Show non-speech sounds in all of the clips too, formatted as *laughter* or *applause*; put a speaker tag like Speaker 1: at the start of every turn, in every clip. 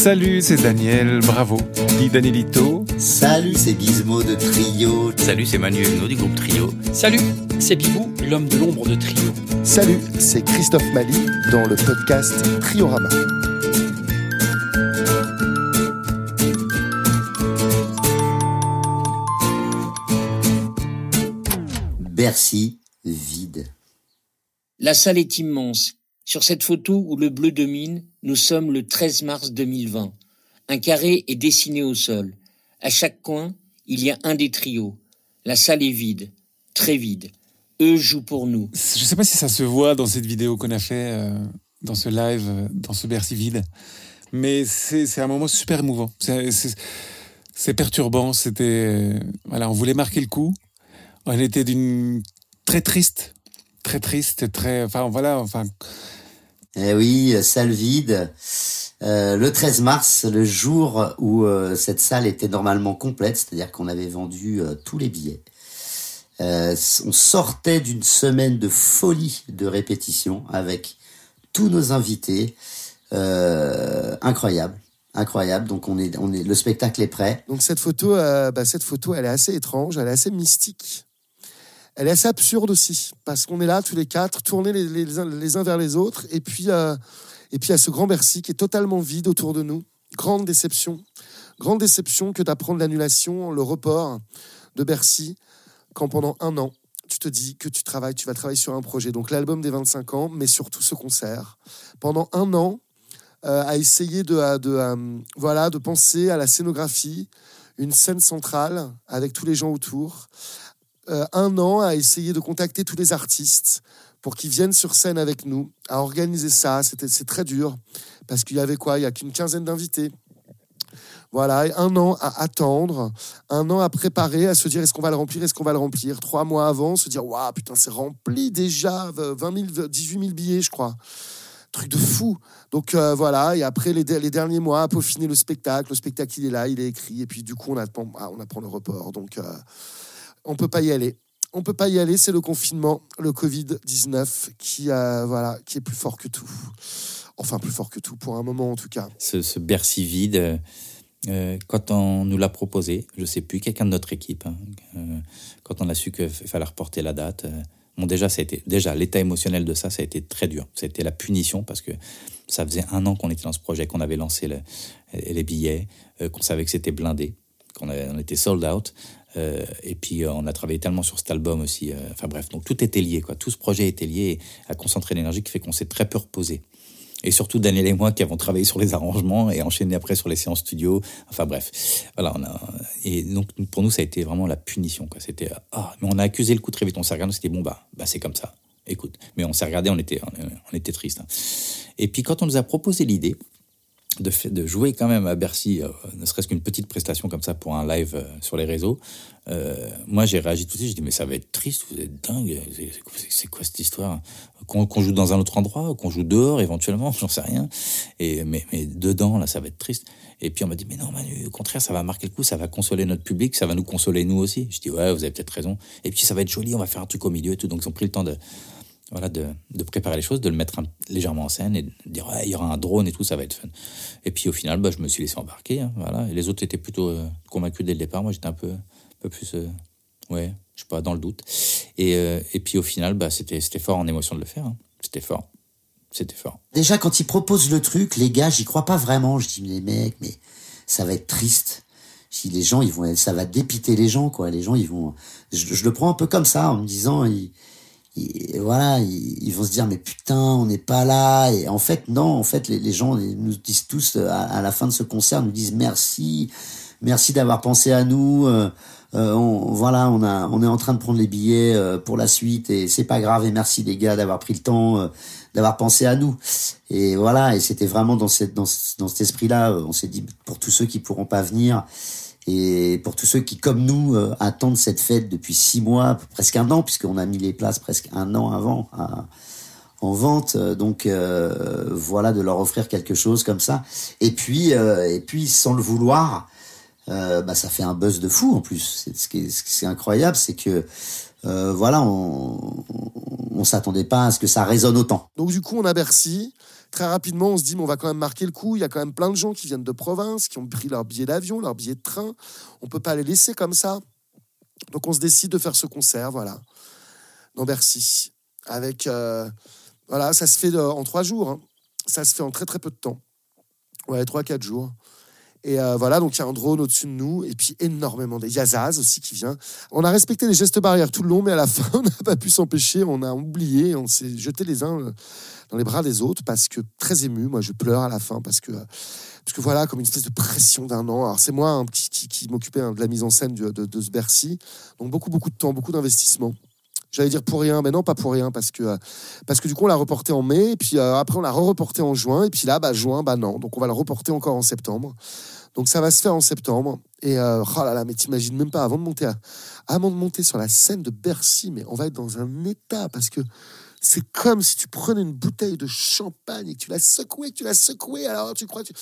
Speaker 1: Salut, c'est Daniel, bravo. Dis Danielito.
Speaker 2: Salut, c'est Gizmo de Trio.
Speaker 3: Salut, c'est Manu du groupe Trio.
Speaker 4: Salut, c'est Bibou, l'homme de l'ombre de Trio.
Speaker 5: Salut, c'est Christophe Mali dans le podcast Triorama.
Speaker 2: Bercy vide.
Speaker 4: La salle est immense. Sur cette photo où le bleu domine, nous sommes le 13 mars 2020. Un carré est dessiné au sol. À chaque coin, il y a un des trios. La salle est vide, très vide. Eux jouent pour nous.
Speaker 1: Je ne sais pas si ça se voit dans cette vidéo qu'on a fait, euh, dans ce live, euh, dans ce Bercy vide, mais c'est un moment super émouvant. C'est perturbant. C'était voilà, on voulait marquer le coup. On était d'une très triste, très triste, très. Enfin voilà, enfin.
Speaker 2: Eh oui, salle vide. Euh, le 13 mars, le jour où euh, cette salle était normalement complète, c'est-à-dire qu'on avait vendu euh, tous les billets. on sortait d'une semaine de folie de répétition avec tous nos invités. incroyable, incroyable. Donc on est, on est, le spectacle est prêt.
Speaker 5: Donc cette photo, bah, cette photo, elle est assez étrange, elle est assez mystique. Elle est assez absurde aussi, parce qu'on est là tous les quatre, tournés les, uns vers les autres, et puis et puis il ce grand Bercy qui est totalement vide autour de nous. Grande déception. Grande déception que d'apprendre l'annulation, le report de Bercy, quand pendant un an, tu te dis que tu travailles, tu vas travailler sur un projet. Donc l'album des 25 ans, mais surtout ce concert. Pendant un an, euh, à essayer de, de, euh, voilà, de penser à la scénographie, une scène centrale avec tous les gens autour. Euh, un an à essayer de contacter tous les artistes, pour qu'ils viennent sur scène avec nous, à organiser ça. C'était, c'est très dur, parce qu'il y avait quoi? Il y a qu'une quinzaine d'invités. Voilà, un an à attendre, un an à préparer, à se dire est-ce qu'on va le remplir, est-ce qu'on va le remplir? Trois mois avant, se dire waouh, putain, c'est rempli déjà, 20 000, 18 000 billets, je crois. Truc de fou. Donc euh, voilà, et après les, les, derniers mois, peaufiner le spectacle. Le spectacle, il est là, il est écrit, et puis du coup, on apprend, ah, on apprend le report. Donc euh, on peut pas y aller on peut pas y aller, c'est le confinement, le Covid-19 qui, voilà, qui est plus fort que tout. Enfin, plus fort que tout, pour un moment en tout cas.
Speaker 3: Ce, Bercy vide, euh, quand on nous l'a proposé, je sais plus, quelqu'un de notre équipe, hein, euh, quand on a su qu'il fallait reporter la date, euh, bon, déjà, déjà l'état émotionnel de ça, ça a été très dur. C'était la punition parce que ça faisait un an qu'on était dans ce projet, qu'on avait lancé les billets, qu'on savait que c'était blindé, qu'on on était sold out. Euh, et puis euh, on a travaillé tellement sur cet album aussi. Euh, enfin bref, donc tout était lié, quoi. Tout ce projet était lié à concentrer l'énergie qui fait qu'on s'est très peu reposé. Et surtout Daniel et moi qui avons travaillé sur les arrangements et enchaîné après sur les séances studio. Enfin bref, voilà. On et donc pour nous ça a été vraiment la punition. C'était ah, mais on a accusé le coup très vite. On s'est regardé, c'était bon bah bah c'est comme ça. Écoute, mais on s'est regardé, on était on, était triste. Hein. Et puis quand on nous a proposé l'idée, de, jouer quand même à Bercy, euh, ne serait-ce qu'une petite prestation comme ça pour un live euh, sur les réseaux, euh, moi j'ai réagi tout de suite, j'ai dit mais ça va être triste, vous êtes dingue, c'est quoi cette histoire? Qu'on joue dans un autre endroit, qu'on joue dehors éventuellement, *laughs* j'en sais rien, et, mais, mais, dedans là ça va être triste. Et puis on m'a dit mais non Manu, au contraire ça va marquer le coup, ça va consoler notre public, ça va nous consoler nous aussi. Je dis ouais vous avez peut-être raison. Et puis ça va être joli, on va faire un truc au milieu et tout, donc ils ont pris le temps de voilà, de, de, préparer les choses, de le mettre légèrement en scène et de dire ouais, il y aura un drone et tout, ça va être fun. Et puis au final, bah, je me suis laissé embarquer. Hein, voilà. Les autres étaient plutôt euh, convaincus dès le départ. Moi, j'étais un peu, un peu plus, euh, ouais, je sais pas, dans le doute. Et, euh, et puis au final, bah, c'était fort en émotion de le faire. Hein. C'était fort. C'était fort.
Speaker 2: Déjà, quand ils proposent le truc, les gars, j'y crois pas vraiment. Je dis, les mecs, mais ça va être triste. Si les gens, ils vont, ça va dépiter les gens, quoi. Les gens, ils vont. Je, le prends un peu comme ça, en me disant, voilà, ils, vont se dire mais putain, on n'est pas là. Et en fait, non, en fait, les, gens nous disent tous euh, à, la fin de ce concert, nous disent merci, merci d'avoir pensé à nous. Euh, euh, voilà, on a, on est en train de prendre les billets pour la suite et c'est pas grave. Et merci les gars d'avoir pris le temps, d'avoir pensé à nous. Et voilà, et c'était vraiment dans cette, dans, dans cet esprit-là. On s'est dit pour tous ceux qui pourront pas venir. Et pour tous ceux qui, comme nous, euh, attendent cette fête depuis six mois, presque un an, puisqu'on a mis les places presque un an avant en vente, euh, donc euh, voilà, de leur offrir quelque chose comme ça. Et puis, et puis sans le vouloir, bah, ça fait un buzz de fou en plus. Ce qui est, incroyable, c'est que voilà, on, on s'attendait pas à ce que ça résonne autant.
Speaker 5: Donc du coup, on a Bercy Très rapidement, on se dit, mais on va quand même marquer le coup. Il y a quand même plein de gens qui viennent de province, qui ont pris leur billet d'avion, leur billet de train. On peut pas les laisser comme ça. Donc on se décide de faire ce concert, voilà, dans Bercy. Avec, euh, voilà, ça se fait en trois jours. Hein. Ça se fait en très très peu de temps. Ouais, trois, quatre jours. Et euh, voilà, donc il y a un drone au-dessus de nous, et puis énormément. Il y a Zaz aussi qui vient. On a respecté les gestes barrières tout le long, mais à la *laughs* fin, on n'a pas pu s'empêcher. On a oublié, on s'est jeté les uns euh, dans les bras des autres parce que très ému. Moi, je pleure à la fin parce que, parce que voilà, comme une espèce de pression d'un an. Alors, c'est moi qui, qui, m'occupais hein, de la mise en scène de, de, ce Bercy. Donc, beaucoup, beaucoup de temps, beaucoup d'investissement. J'allais dire pour rien, mais non, pas pour rien, parce que, euh, parce que du coup, on l'a reporté en mai, et puis après, on l'a re-reporté en juin, et puis là, bah, juin, bah non. Donc, on va le reporter encore en septembre. Donc ça va se faire en septembre. Et euh, oh là là, mais t'imagines même pas, avant de monter avant de monter sur la scène de Bercy, mais on va être dans un état parce que c'est comme si tu prenais une bouteille de champagne et que tu la secouais, que tu la secouais, alors tu crois... Tu...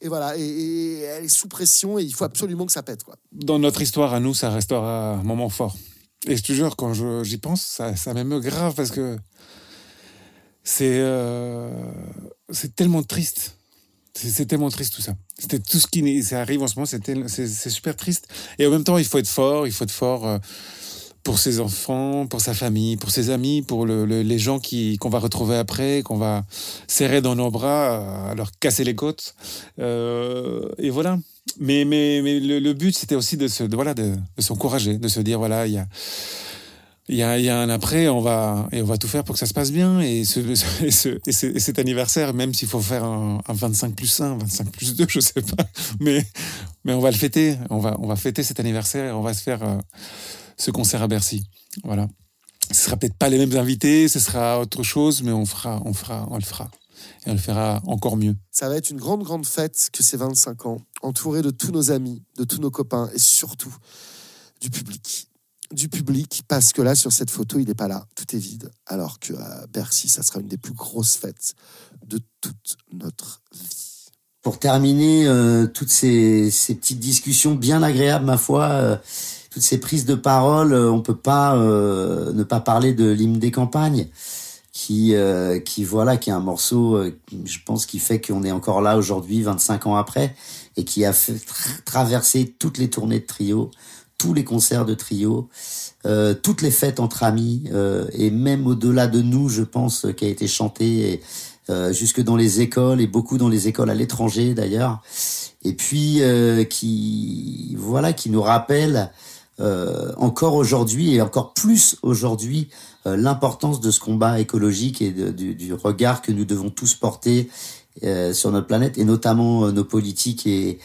Speaker 5: Et voilà, et, elle est sous pression et il faut absolument que ça pète. Quoi.
Speaker 1: Dans notre histoire, à nous, ça restera un moment fort. Et je te jure, quand j'y pense, ça, ça m'émeut grave parce que c'est euh, tellement triste c'est tellement triste tout ça. C'était tout ce qui arrive en ce moment, c'est super triste. Et en même temps, il faut être fort, il faut être fort euh, pour ses enfants, pour sa famille, pour ses amis, pour les gens qui qu'on va retrouver après, qu'on va serrer dans nos bras, à leur casser les côtes. Euh, et voilà. Mais, mais, mais le, but, c'était aussi de se, voilà, de, de s'encourager, de se dire voilà, il y a il y a, un après, on va, et on va tout faire pour que ça se passe bien. Et, ce, et, cet anniversaire, même s'il faut faire un, un, 25 plus 1, 25 plus 2, je sais pas, mais, mais on va le fêter. On va, on va fêter cet anniversaire et on va se faire euh, ce concert à Bercy. Voilà. Ce sera peut-être pas les mêmes invités, ce sera autre chose, mais on fera, on fera, on le fera. Et on le fera encore mieux.
Speaker 5: Ça va être une grande, grande fête que ces 25 ans, entouré de tous nos amis, de tous nos copains et surtout du public du public parce que là, sur cette photo, il n'est pas là. Tout est vide. Alors que à Bercy, ça sera une des plus grosses fêtes de toute notre vie.
Speaker 2: Pour terminer, euh, toutes ces, petites discussions bien agréables, ma foi, euh, toutes ces prises de parole, euh, on peut pas ne pas parler de l'hymne des campagnes. Qui, qui voilà, qui est un morceau, je pense, qui fait qu'on est encore là aujourd'hui, 25 ans après, et qui a fait traverser toutes les tournées de trio, tous les concerts de trio, euh, toutes les fêtes entre amis, euh, et même au-delà de nous, je pense, qui a été chanté euh, jusque dans les écoles et beaucoup dans les écoles à l'étranger d'ailleurs, et puis qui voilà, qui nous rappelle encore aujourd'hui et encore plus aujourd'hui l'importance de ce combat écologique et du, du, regard que nous devons tous porter sur notre planète et notamment nos politiques et,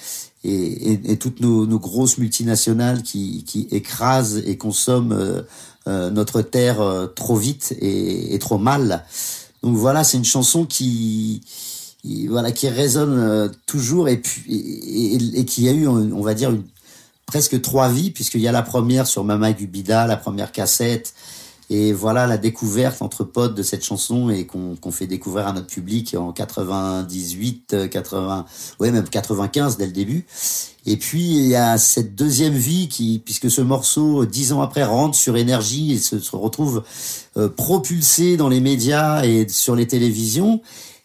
Speaker 2: et, et, toutes nos, nos, grosses multinationales qui, qui écrasent et consomment euh, euh, notre terre euh, trop vite et, et, trop mal. Donc voilà, c'est une chanson qui, voilà qui résonne toujours et puis et, qui a eu, on va dire, une, presque trois vies puisqu'il y a la première sur Mama Gubida, la première cassette et voilà la découverte entre potes de cette chanson et qu'on fait découvrir à notre public en 98, 80, ouais même 95 dès le début. Et puis il y a cette deuxième vie qui, puisque ce morceau dix ans après rentre sur énergie et se, retrouve euh, propulsé dans les médias et sur les télévisions.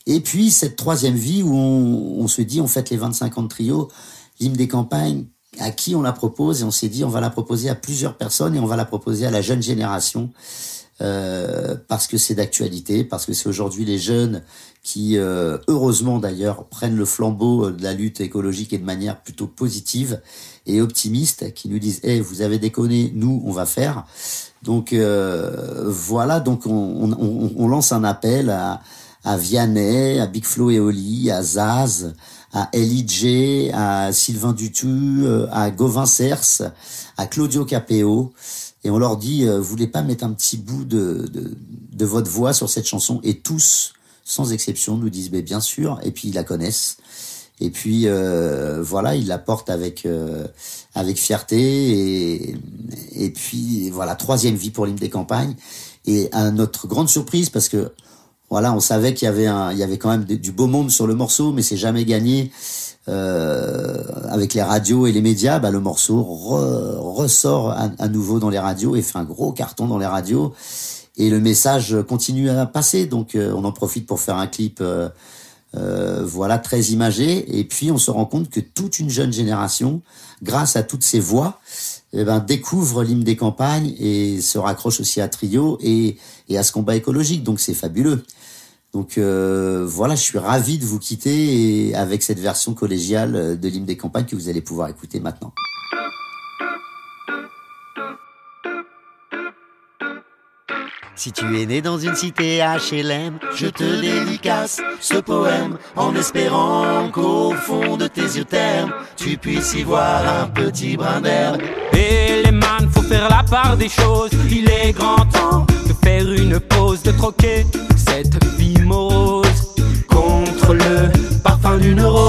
Speaker 2: Et puis cette troisième vie où on, on se dit on fête les 25 ans de trio, l'hymne des campagnes à qui on la propose et on s'est dit on va la proposer à plusieurs personnes et on va la proposer à la jeune génération euh, parce que c'est d'actualité, parce que c'est aujourd'hui les jeunes qui, euh, heureusement d'ailleurs, prennent le flambeau de la lutte écologique et de manière plutôt positive et optimiste, qui nous disent "Eh, vous avez déconné, nous on va faire." Donc euh, voilà, donc on, on, on, lance un appel à, à Vianney, à Big Flo et Oli, à Zaz, à J, à Sylvain Dutu, euh, à Gauvin Cers, à Claudio Capeo. Et on leur dit, euh, vous voulez pas mettre un petit bout de, de, votre voix sur cette chanson Et tous, sans exception, nous disent, mais bien sûr. Et puis ils la connaissent. Et puis euh, voilà, ils la portent avec avec fierté et et puis voilà troisième vie pour l'hymne des campagnes. Et à notre grande surprise, parce que voilà, on savait qu'il y avait un, il y avait quand même du beau monde sur le morceau, mais c'est jamais gagné. Euh, avec les radios et les médias, bah, le morceau ressort à, nouveau dans les radios et fait un gros carton dans les radios. Et le message continue à passer, donc euh, on en profite pour faire un clip euh, voilà, très imagé. Et puis on se rend compte que toute une jeune génération, grâce à toutes ces voix, eh ben, découvre l'hymne des campagnes et se raccroche aussi à Trio et, à ce combat écologique. Donc c'est fabuleux. Donc euh, voilà, je suis ravi de vous quitter avec cette version collégiale de l'hymne des campagnes que vous allez pouvoir écouter maintenant.
Speaker 6: Si tu es né dans une cité HLM, je te dédicace ce poème en espérant qu'au fond de tes yeux termes, tu puisses y voir un petit brin d'herbe.
Speaker 7: Et les man, faut faire la part des choses. Il est grand temps de faire une pause, de troquer cette vie morose contre le parfum d'une rose.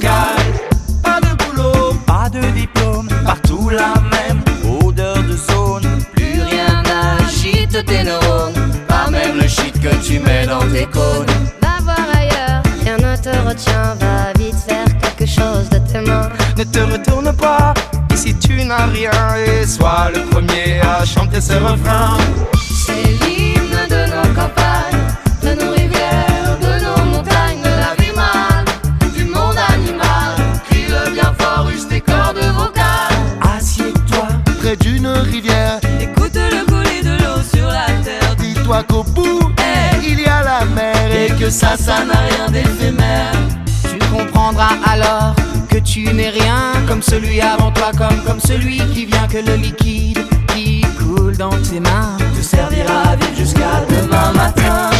Speaker 7: Pas de boulot, pas de diplôme, partout la même odeur de zone.
Speaker 8: Plus rien n'agite tes neurones,
Speaker 7: Pas même le shit que tu mets dans tes cônes.
Speaker 8: va voir ailleurs, rien ne te retient, va vite faire quelque chose de tes mains.
Speaker 7: Ne te retourne pas, ici tu n'as rien et sois le premier à chanter ce refrain. Ça, ça n'a rien d'éphémère. Tu comprendras alors que tu n'es rien comme celui avant toi, comme, comme celui qui vient que le liquide qui coule dans tes mains te servira à vivre jusqu'à demain matin.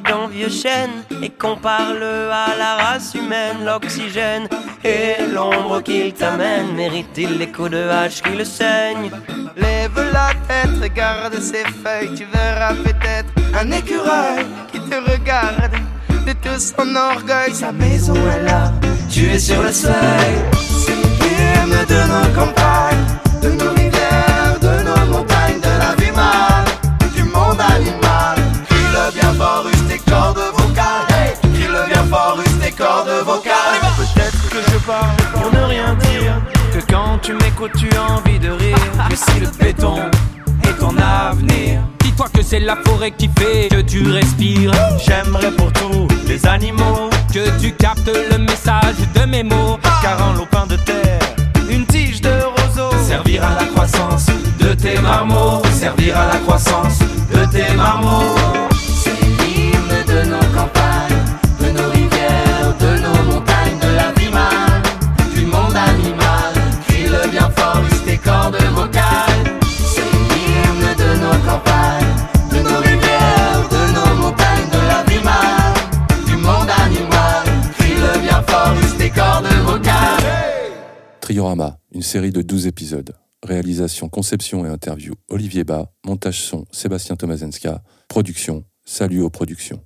Speaker 9: D'un vieux chêne et compare-le à la race humaine. L'oxygène et l'ombre qu'il t'amène mérite-t-il les coups de hache qui le saignent Lève la tête, regarde ses feuilles, tu verras peut-être un écureuil qui te regarde. De tout son orgueil, sa maison est là, tu es sur le seuil. C'est l'hymne de nos campagnes, de nos cordes vocales.
Speaker 7: Peut-être que je parle pour ne rien dire. Que quand tu m'écoutes tu as envie de rire. Que si le béton est ton avenir Dis-toi que c'est la forêt qui fait que tu respires.
Speaker 9: J'aimerais pour tous les animaux
Speaker 7: Que tu captes le message de mes mots.
Speaker 9: Car un lopin de terre, une tige de roseau
Speaker 7: Servir à la croissance de tes marmots. Servir à la croissance de tes marmots
Speaker 10: une série de 12 épisodes. Réalisation, conception et interview Olivier Bas. Montage son Sébastien Tomazenska. Production Salut aux productions.